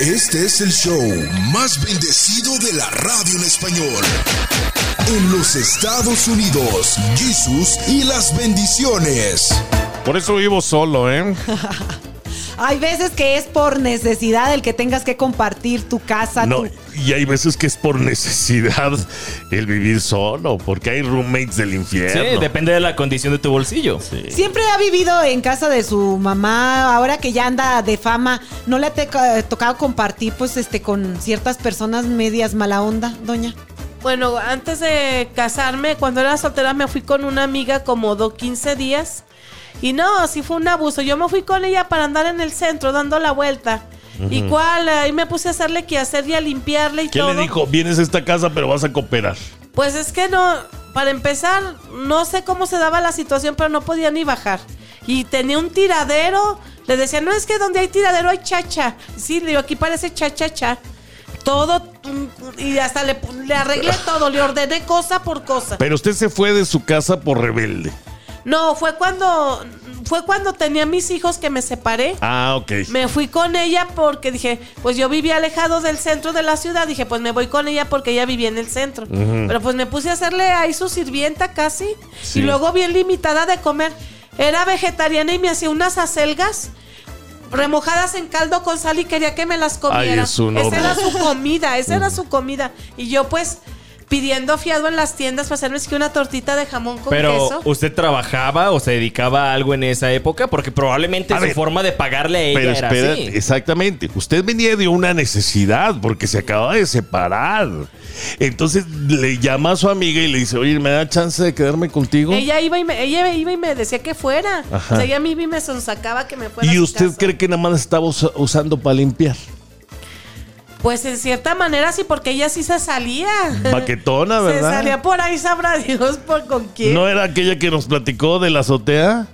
Este es el show más bendecido de la radio en español. En los Estados Unidos, Jesús y las bendiciones. Por eso vivo solo, ¿eh? Hay veces que es por necesidad el que tengas que compartir tu casa. No, tu- y hay veces que es por necesidad el vivir solo, porque hay roommates del Sí, infierno. depende de la condición de tu bolsillo. Siempre ha vivido en casa de su mamá, ahora que ya anda de fama, ¿no le ha teca- tocado compartir pues este con ciertas personas medias mala onda, doña? Bueno, antes de casarme, cuando era soltera, me fui con una amiga como do 15 días. Y no, sí fue un abuso. Yo me fui con ella para andar en el centro dando la vuelta. ¿Y cuál? Ahí me puse a hacerle que hacer y a limpiarle y ¿Qué todo. le dijo? Vienes a esta casa, pero vas a cooperar. Pues es que no, para empezar, no sé cómo se daba la situación, pero no podía ni bajar. Y tenía un tiradero. Le decía, no es que donde hay tiradero hay chacha. Sí, le digo, aquí parece cha-cha-cha. Todo, mm, y hasta le, le arreglé todo, le ordené cosa por cosa. Pero usted se fue de su casa por rebelde. No, fue cuando, fue cuando tenía mis hijos que me separé. Ah, ok. Me fui con ella porque dije, pues yo vivía alejado del centro de la ciudad. Dije, pues me voy con ella porque ella vivía en el centro. Pero pues me puse a hacerle ahí su sirvienta casi. Sí. Y luego bien limitada de comer. Era vegetariana y me hacía unas acelgas remojadas en caldo con sal y quería que me las comiera. esa era su comida, esa era su comida. Y yo pues pidiendo fiado en las tiendas para hacerme que una tortita de jamón con Pero, queso. ¿usted trabajaba o se dedicaba a algo en esa época? Porque probablemente A su ver, forma de pagarle a ella Pero era espera, así. exactamente. Usted venía de una necesidad porque se acaba de separar. Entonces le llama a su amiga y le dice, oye, ¿me da chance de quedarme contigo? Ella iba y me, ella iba y me decía que fuera. Ajá. O sea, ella a mí me sonsacaba que me fuera. ¿Y usted casa. cree que nada más estaba usa- usando para limpiar? Pues en cierta manera sí, porque ella sí se salía. Baquetona, Se ¿verdad? salía por ahí, sabrá Dios por con quién. ¿No era aquella que nos platicó de la azotea?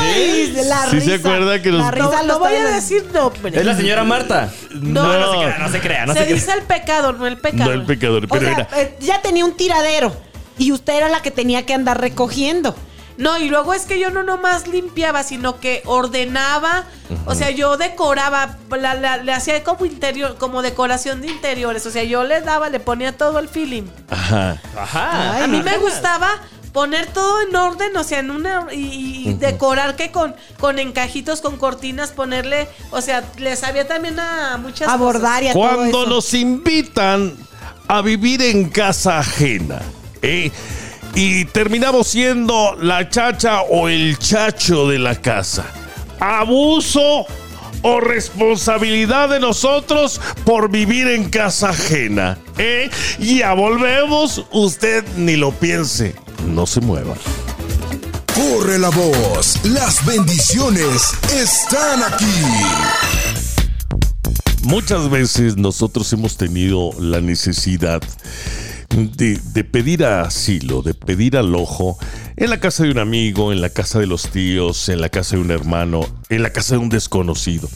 Ay, la ¿Sí se risa. acuerda que nos- La no, risa no lo voy a decir nombre. Es la señora Marta. No, no, se crea, no se crea. No se se crea. dice el pecado, no el pecado. No el pecador, O pero sea, era... eh, ya tenía un tiradero y usted era la que tenía que andar recogiendo. No, y luego es que yo no nomás limpiaba, sino que ordenaba, o sea, yo decoraba, la- la- le hacía como interior, como decoración de interiores, o sea, yo le daba, le ponía todo el feeling. Ajá. Ajá. Ay, a mí no. me gustaba poner todo en orden, o sea, en una y, y decorar que con, con encajitos, con cortinas, ponerle, o sea, le sabía también a muchas Abordar y a todo Cuando eso. nos invitan a vivir en casa ajena, ¿eh? Y terminamos siendo la chacha o el chacho de la casa. Abuso o responsabilidad de nosotros por vivir en casa ajena. ¿eh? Ya volvemos, usted ni lo piense, no se mueva. Corre la voz, las bendiciones están aquí. Muchas veces nosotros hemos tenido la necesidad de, pedir asilo, de pedir alojo en la casa de un amigo, en la casa de los tíos, en la casa de un hermano, en la casa de un desconocido.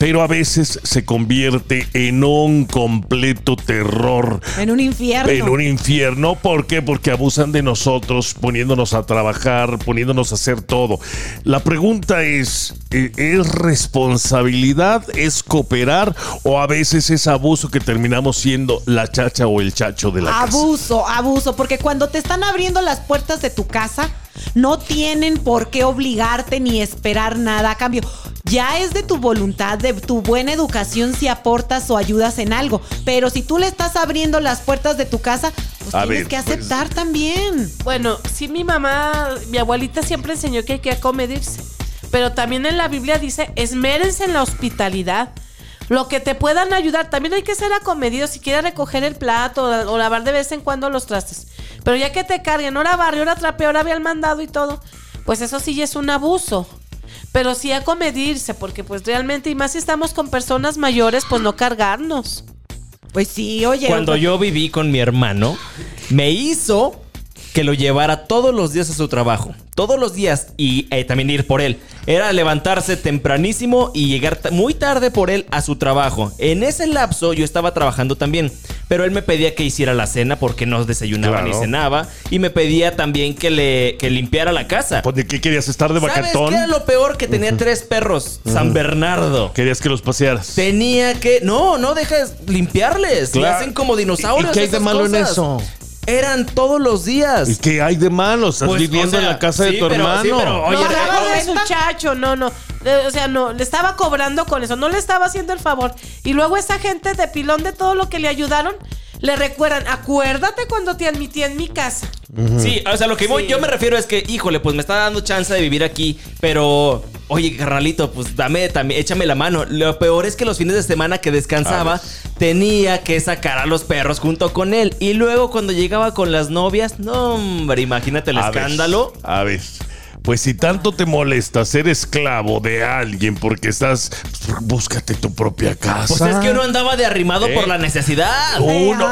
Pero a veces se convierte en un completo terror En un infierno. en un infierno. ¿Por qué? Porque abusan de nosotros, poniéndonos a trabajar, poniéndonos a hacer todo. La pregunta es, ¿eh, ¿es responsabilidad? ¿Es cooperar? ¿O a veces es abuso que terminamos siendo la chacha o el chacho de la casa? Abuso, abuso, porque cuando te están abriendo las puertas de tu casa, no tienen por qué obligarte ni esperar nada a cambio. Ya es de tu voluntad, de tu buena educación si aportas o ayudas en algo. Pero si tú le estás abriendo las puertas de tu casa, pues A tienes ver, que pues- aceptar también. Bueno, sí, mi mamá, mi abuelita siempre enseñó que hay que acomedirse. Pero también en la Biblia dice, esmérense en la hospitalidad. Lo que te puedan ayudar. También hay que ser acomedido si quieres recoger el plato o, o lavar de vez en cuando los trastes. Pero ya que te carguen, ahora barrio, ahora trapeo, ahora había el mandado y todo, pues eso sí ya es un abuso. Pero sí acomedirse, porque pues realmente, y más si estamos con personas mayores, pues no cargarnos. Pues sí, oye. Cuando yo viví con mi hermano, me hizo que lo llevara todos los días a su trabajo. Todos los días y eh, también ir por él. Era levantarse tempranísimo y llegar muy tarde por él a su trabajo. En ese lapso yo estaba trabajando también. Pero él me pedía que hiciera la cena porque no desayunaba Claro. ni cenaba. Y me pedía también que le que limpiara la casa. Pues, ¿De qué querías estar de ¿Sabes bacatón? qué era lo peor? Que tenía tres perros. San Bernardo. Querías que los pasearas. Tenía que. No, no dejes limpiarles. Le hacen como dinosaurios. ¿Y qué hay de malo en eso? Eran todos los días. ¿Y qué hay de malo? Estás Pues, viviendo o sea, en la casa de tu pero- hermano. sí, pero, oye, no, ¿renta? muchacho, no, no. Eh, O sea, no, le estaba cobrando con eso, no le estaba haciendo el favor. Y luego esa gente de pilón de todo lo que le ayudaron, le recuerdan, acuérdate cuando te admití en mi casa. Sí, o sea, lo que voy- yo me refiero es que, híjole, pues me está dando chance de vivir aquí, pero, oye, carnalito, pues dame también, échame la mano. Lo peor es que los fines de semana que descansaba, tenía que sacar a los perros junto con él. Y luego cuando llegaba con las novias, no, hombre, imagínate el A escándalo. a ver. Pues si tanto te molesta ser esclavo de alguien porque estás. pues, búscate tu propia casa. Pues es que uno andaba de arrimado Eh. por la necesidad. Uno.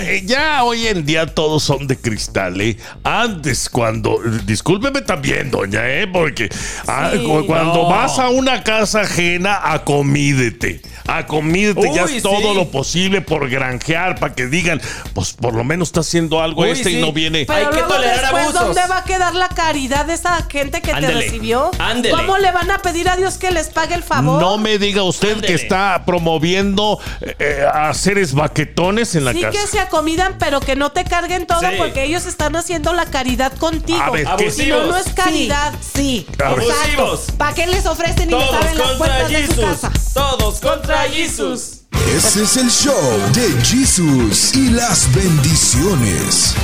eh, ya hoy en día todos son de cristal, ¿eh? Antes, cuando. Discúlpeme también, doña, ¿eh? Porque ah, Sí. cuando No. vas a una casa ajena, acomídete. Acomídete y Uy, haz sí. todo lo posible por granjear, para que digan, pues por lo menos está haciendo algo Uy, este sí. y no viene. Pero Hay que luego tolerar después, abusos. ¿dónde va a quedar la caridad de esa gente que Ándele, te recibió? ándele. ¿Cómo le van a pedir a Dios que les pague el favor? No me diga usted Ándele. que está promoviendo eh, a seres baquetones en la Sí casa. que se acomidan, pero que no te carguen todo Sí. porque ellos están haciendo la caridad contigo. A ver, ¿qué- Si no, no es Sí, caridad. Sí, A ver. Abusivos. ¿Para qué les ofrecen y les Todos abren las contra puertas de su casa? Todos contra Jesus. Ese es el show de Jesús y las bendiciones.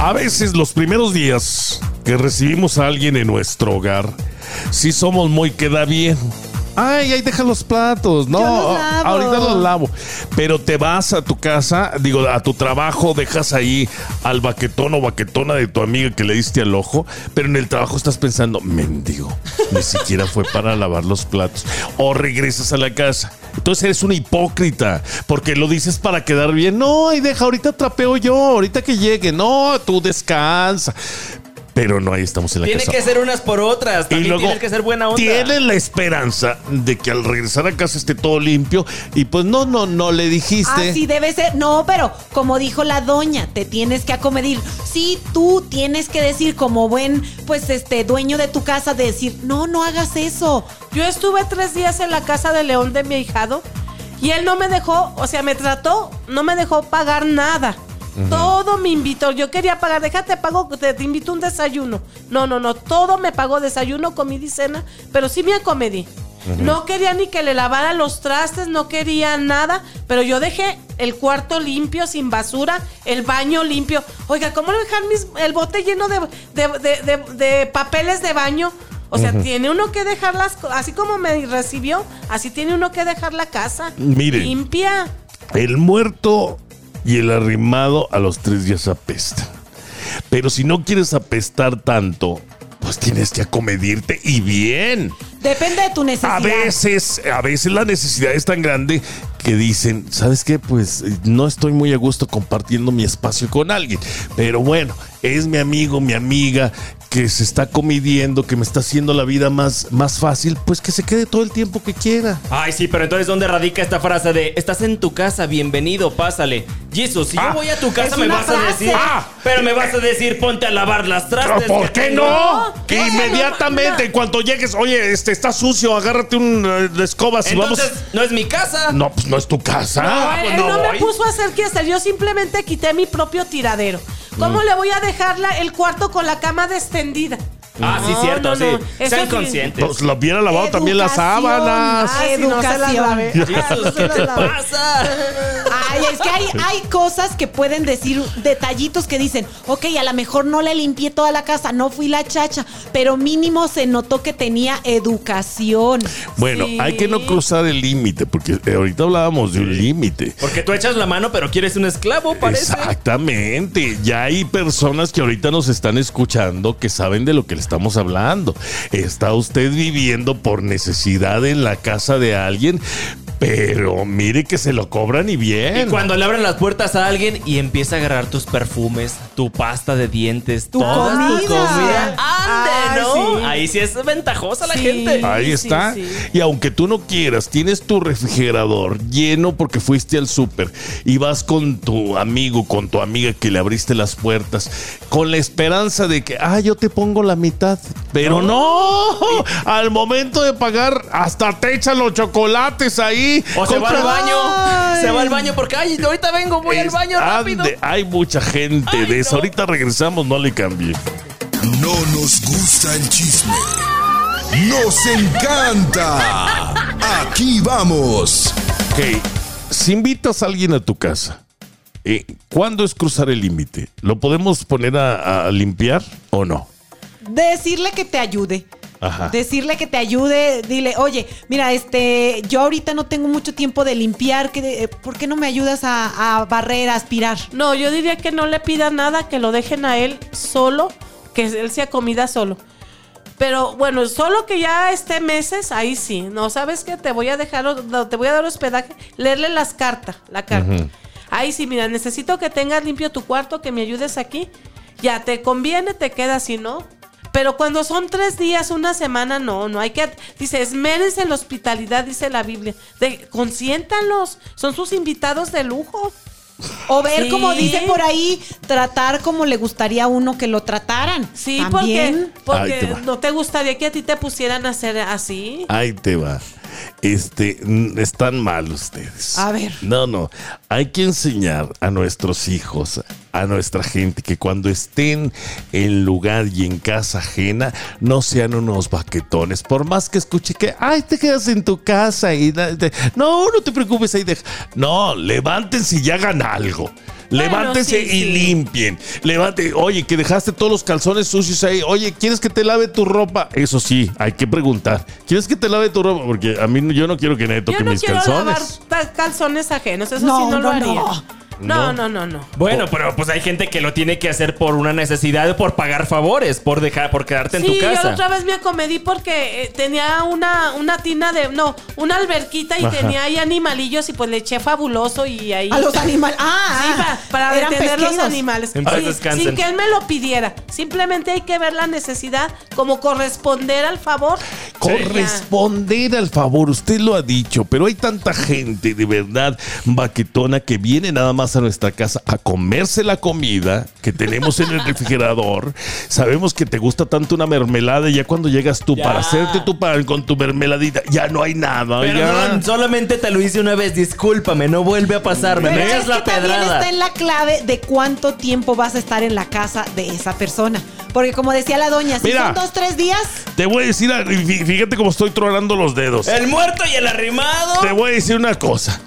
A veces los primeros días que recibimos a alguien en nuestro hogar, sí somos muy queda bien. Ay, ahí deja los platos. No, los ahorita los lavo. Pero te vas a tu casa, digo, a tu trabajo, dejas ahí al baquetón o baquetona de tu amiga que le diste al ojo, pero en el trabajo estás pensando, mendigo, ni siquiera fue para lavar los platos. O regresas a la casa. Entonces eres una hipócrita, porque lo dices para quedar bien. No, ahí deja, ahorita trapeo yo, ahorita que llegue. No, tú descansa. Pero no, ahí estamos en la Tiene casa. que ser unas por otras. También tienes que ser buena onda. Tienes la esperanza de que al regresar a casa esté todo limpio y pues no, no, no le dijiste. Así debe ser. No, pero como dijo la doña, te tienes que acomedir. Sí, tú tienes que decir como buen, pues, este, dueño de tu casa, de decir, no, no hagas eso. Yo estuve tres días en la casa de León de mi ahijado y él no me dejó, o sea, me trató, no me dejó pagar nada. Todo me invitó. Yo quería pagar, déjate pago, te, te invito un desayuno. No, no, no, todo me pagó desayuno, comida y cena, pero sí me acomedí. No quería ni que le lavara los trastes, no quería nada, pero yo dejé el cuarto limpio, sin basura, el baño limpio. Oiga, ¿cómo dejar mis, el bote lleno de, de- de- de- de papeles de baño? O sea, tiene uno que dejar las así como me recibió, así tiene uno que dejar la casa Miren. limpia. El muerto y el arrimado a los tres días apestan. Pero si no quieres apestar tanto, pues tienes que acomedirte y bien. Depende de tu necesidad. A veces, a veces la necesidad es tan grande que dicen, ¿sabes qué? Pues eh, no estoy muy a gusto compartiendo mi espacio con alguien. Pero bueno, es mi amigo, mi amiga, que se está comidiendo, que me está haciendo la vida más, más fácil, pues que se quede todo el tiempo que quiera. Ay, sí, pero entonces, ¿dónde radica esta frase de estás en tu casa, bienvenido, pásale? Jesus, si Ah, yo voy a tu casa, me vas a decir. Ah. pero me vas a decir, ponte a lavar las trastes. ¿Por que qué tengo". no? ¿Qué? Inmediatamente, No, en cuanto llegues, oye, este está sucio, agárrate un eh, escoba si vamos. no es mi casa. No, pues no es tu casa. No, él, pues él no me puso a hacer qué hacer, yo simplemente quité mi propio tiradero. ¿Cómo le voy a dejar la- el cuarto con la cama extendida? Ah, sí, cierto, no, sí. no. Eso Sean sí. conscientes. Pues lo hubiera lavado también las Educación. sábanas. Ah, si no se las Educación. lavé. Jesus, ¿qué te pasa? Ay, es que hay, hay cosas que pueden decir, detallitos que dicen, ok, a lo mejor no le limpié toda la casa, no fui la chacha, pero mínimo se notó que tenía educación. Bueno, Sí. hay que no cruzar el límite, porque eh, ahorita hablábamos de un límite. Porque tú echas la mano, pero quieres un esclavo, parece. Exactamente. Ya hay personas que ahorita nos están escuchando que saben de lo que le estamos hablando. Está usted viviendo por necesidad en la casa de alguien, pero mire que se lo cobran y bien. Y cuando le abren las puertas a alguien y empieza a agarrar tus perfumes, tu pasta de dientes, Tu toda tu comida. comida. ¡Ande, Ay, no! sí, Sí. Ahí sí es ventajosa la Sí. gente. Ahí está. sí. Y aunque tú no quieras, tienes tu refrigerador lleno porque fuiste al súper y vas con tu amigo, con tu amiga que le abriste las puertas, con la esperanza de que, ah, yo te pongo la mitad. Pero no, al momento de pagar, hasta te echan los chocolates ahí. O se va al baño. Ay. Se va al baño porque, ay, ahorita vengo, voy al baño rápido. ande, hay mucha gente Ay, de eso. no. Ahorita regresamos, no le cambie. No nos gusta el chisme. Nos encanta. Aquí vamos. Ok, si invitas a alguien a tu casa, eh, ¿cuándo es cruzar el límite? ¿Lo podemos poner a, a limpiar o no? Decirle que te ayude. Ajá. Decirle que te ayude, dile, oye, mira, este, yo ahorita no tengo mucho tiempo de limpiar, que, eh, ¿por qué no me ayudas a, a barrer, a aspirar? No, yo diría que no le pida nada, que lo dejen a él solo, que él sea comida solo. Pero bueno, solo que ya esté meses, ahí sí. No, ¿sabes qué? Te voy a dejar, te voy a dar hospedaje, leerle las cartas, la carta. Ahí sí, mira, necesito que tengas limpio tu cuarto, que me ayudes aquí. Ya, te conviene, te quedas, si no. Pero cuando son tres días, una semana, no, no hay que. Dice, esmérense en la hospitalidad, dice la Biblia. De, consiéntanlos, son sus invitados de lujo. O ver, Sí. como dice por ahí, tratar como le gustaría a uno que lo trataran. Sí, También. porque, te porque no te gustaría que a ti te pusieran a hacer así. Ahí te va. Este, están mal ustedes. A ver. No, no. Hay que enseñar a nuestros hijos, a nuestra gente, que cuando estén en lugar y en casa ajena, no sean unos baquetones. Por más que escuche que, ay, te quedas en tu casa y... da- de- No, no te preocupes ahí. deja". No, levántense y hagan algo. Bueno, sí, y sí. limpien. Levante, oye, que dejaste todos los calzones sucios ahí. Oye, ¿quieres que te lave tu ropa? Eso sí, hay que preguntar. ¿Quieres que te lave tu ropa? Porque a mí no- yo no quiero que nadie toque Yo no mis quiero calzones. lavar calzones ajenos, eso No, sí no, lo haría. no. No, no, no, no. Bueno, pero pues hay gente que lo tiene que hacer por una necesidad, por pagar favores, por dejar, por quedarte en Sí, tu yo la casa. otra vez me acomedí porque eh, tenía una, una tina de. No, una alberquita y Ajá. tenía ahí animalillos y pues le eché fabuloso y ahí. A los animales. Ah, Sí, ah, para, para detener los animales. Sí, sin que él me lo pidiera. Simplemente hay que ver la necesidad como corresponder al favor. Corresponder al favor, usted lo ha dicho, pero hay tanta gente de verdad baquetona que viene nada más a nuestra casa a comerse la comida que tenemos en el refrigerador. Sabemos que te gusta tanto una mermelada y ya cuando llegas tú Ya. para hacerte tu pan con tu mermeladita, ya no hay nada. ya. Perdón, solamente te lo hice una vez, discúlpame, no vuelve a pasarme. Pero Me es la que también está en la clave de cuánto tiempo vas a estar en la casa de esa persona. Porque como decía la doña, si Mira. son dos, tres días, Te voy a decir, fí- fíjate cómo estoy tronando los dedos. El muerto y el arrimado. Te voy a decir una cosa.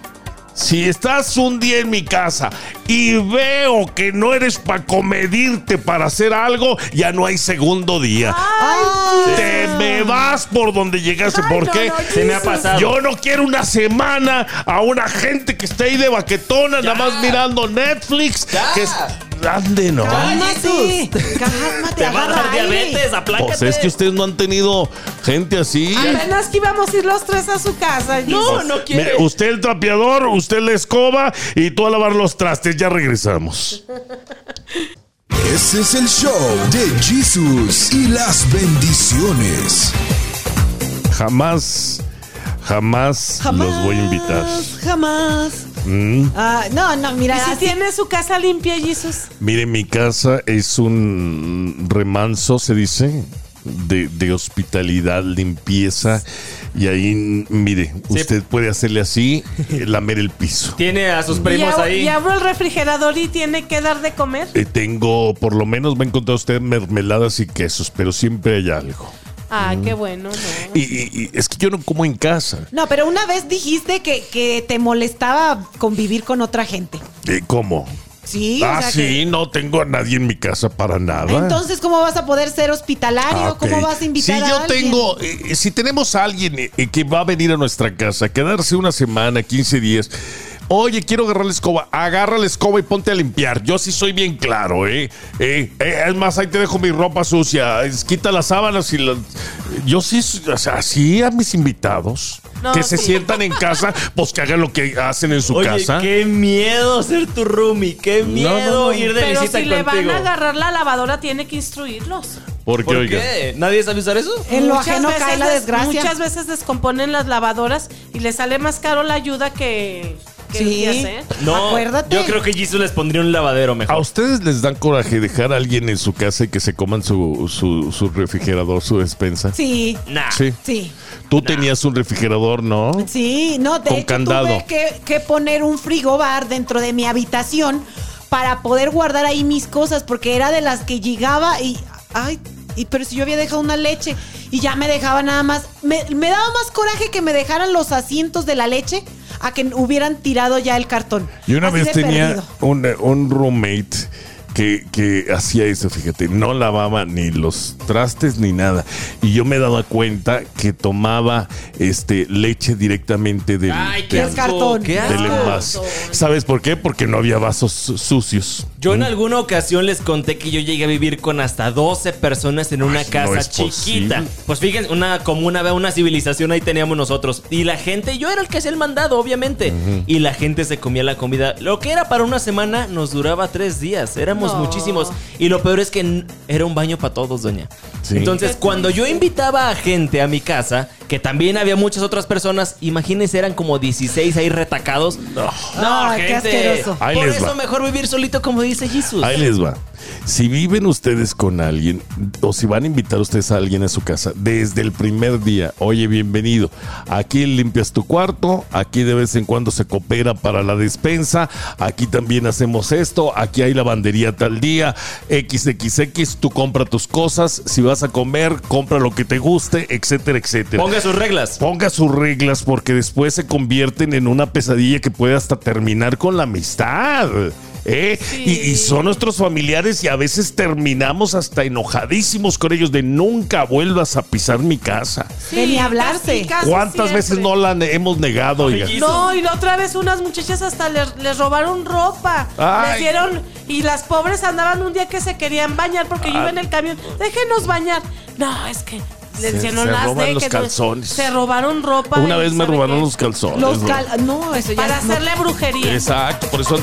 Si estás un día en mi casa y veo que no eres para comedirte para hacer algo, ya no hay segundo día. ay, Te me vas por donde llegaste. Ay, ¿Por no, qué? no, Se me ha pasado. Yo no quiero una semana a una gente que esté ahí de baquetona, nada más mirando Netflix. Ya. Que es, ande, no. cálmate, cálmate, Te va a dar diabetes, aplácate. Pues es que ustedes no han tenido gente así. Apenas que íbamos a ir los tres a su casa. No, no quiere. Mire, usted el trapeador, usted la escoba y tú a lavar los trastes. Ya regresamos. Ese es el show de Jesús y las bendiciones. Jamás, jamás, los voy a invitar. Jamás. Mm. Ah, no, no, mira, ¿Y si así- tiene su casa limpia, Jesús? Mire, mi casa es un remanso, se dice, de, de hospitalidad, limpieza. Y ahí, mire, usted puede hacerle así, eh, lamer el piso. Tiene a sus Y, primos ab- ahí. y abro el refrigerador y tiene que dar de comer. Eh, tengo, por lo menos va a encontrar usted mermeladas y quesos, pero siempre hay algo. Ah, Mm. qué bueno, ¿no? Y, y- y es que yo no como en casa. No, pero una vez dijiste que, que te molestaba convivir con otra gente. Eh, ¿Cómo? Sí, ah, o sea sí, que- no tengo a nadie en mi casa para nada. Entonces, ¿cómo vas a poder ser hospitalario? Ah. ¿Cómo vas a invitar Si a yo alguien? tengo, eh, si tenemos a alguien eh, que va a venir a nuestra casa, quedarse una semana, 15 días. Oye, quiero agarrar la escoba. Agarra la escoba y ponte a limpiar. Yo sí soy bien claro, ¿eh? Eh, eh, es más, ahí te dejo mi ropa sucia. Es- quita las sábanas y las... Yo sí, o sea, sí a mis invitados. No, que se sí. sientan en casa, pues que hagan lo que hacen en su Oye, casa. qué miedo ser tu roomie, qué miedo no, no. ir de Pero visita si le van a agarrar la lavadora, tiene que instruirlos. ¿Por qué, ¿Por oiga? qué? ¿Nadie sabe usar eso? En lo Muchas ajeno veces cae la des- desgracia. Muchas veces descomponen las lavadoras y les sale más caro la ayuda que, que Sí. hace. No, Acuérdate. yo creo que Jesus les pondría un lavadero ¿A mejor. ustedes les dan coraje dejar a alguien en su casa y que se coman su, su, su refrigerador, su despensa? Sí, Nah. Sí. sí. Tú tenías un refrigerador, ¿no? Sí, no, de Con hecho candado. tuve que, que poner un frigobar dentro de mi habitación para poder guardar ahí mis cosas, porque era de las que llegaba y, ay, y, pero si yo había dejado una leche y ya me dejaba nada más, me, me daba más coraje que me dejaran los asientos de la leche a que hubieran tirado ya el cartón. Yo una Así vez tenía un roommate que, que hacía eso, fíjate, no lavaba ni los trastes ni nada. Y yo me daba cuenta que tomaba este leche directamente del, Ay, qué del- Del cartón. qué del asco. envase. ¿Sabes por qué? Porque no había vasos su- sucios. Yo en alguna ocasión les conté que yo llegué a vivir con hasta 12 personas en una Ay, casa chiquita. posible. Pues fíjense, una como una, una civilización ahí teníamos nosotros. Y la gente, yo era el que hacía el mandado, obviamente. Y la gente se comía la comida. Lo que era para una semana nos duraba tres días. Éramos Muchísimos. Y lo peor es que era un baño para todos, doña. Sí. Entonces, cuando yo invitaba a gente a mi casa, que también había muchas otras personas, imagínense, eran como 16 ahí retacados. No, Ay, qué asqueroso. Ahí Por les eso va. mejor vivir solito, como dice Jesús. Ahí les va. Si viven ustedes con alguien o si van a invitar ustedes a alguien a su casa desde el primer día, oye, bienvenido. Aquí limpias tu cuarto, aquí de vez en cuando se coopera para la despensa, aquí también hacemos esto, aquí hay lavandería tal día, XXX, tú compra tus cosas, si vas a comer, compra lo que te guste, etcétera, etcétera. Ponga sus reglas. Ponga sus reglas porque después se convierten en una pesadilla que puede hasta terminar con la amistad. ¿eh? Y, y son nuestros familiares y a veces terminamos hasta enojadísimos con ellos de nunca vuelvas a pisar mi casa. De ni hablarse. ¿Cuántas veces no la ne- hemos negado? oiga? No, y la otra vez unas muchachas hasta les, les robaron ropa. Ay. Les dieron. Y las pobres andaban un día que se querían bañar porque yo iba en el camión. Déjenos bañar. No, es que. Les Se- decían, no se las roban los dejen, no". calzones. Se robaron ropa. Una vez me ¿sabe robaron qué? los calzones. Los cal no, eso ya Para no. hacerle brujería. Exacto, por eso...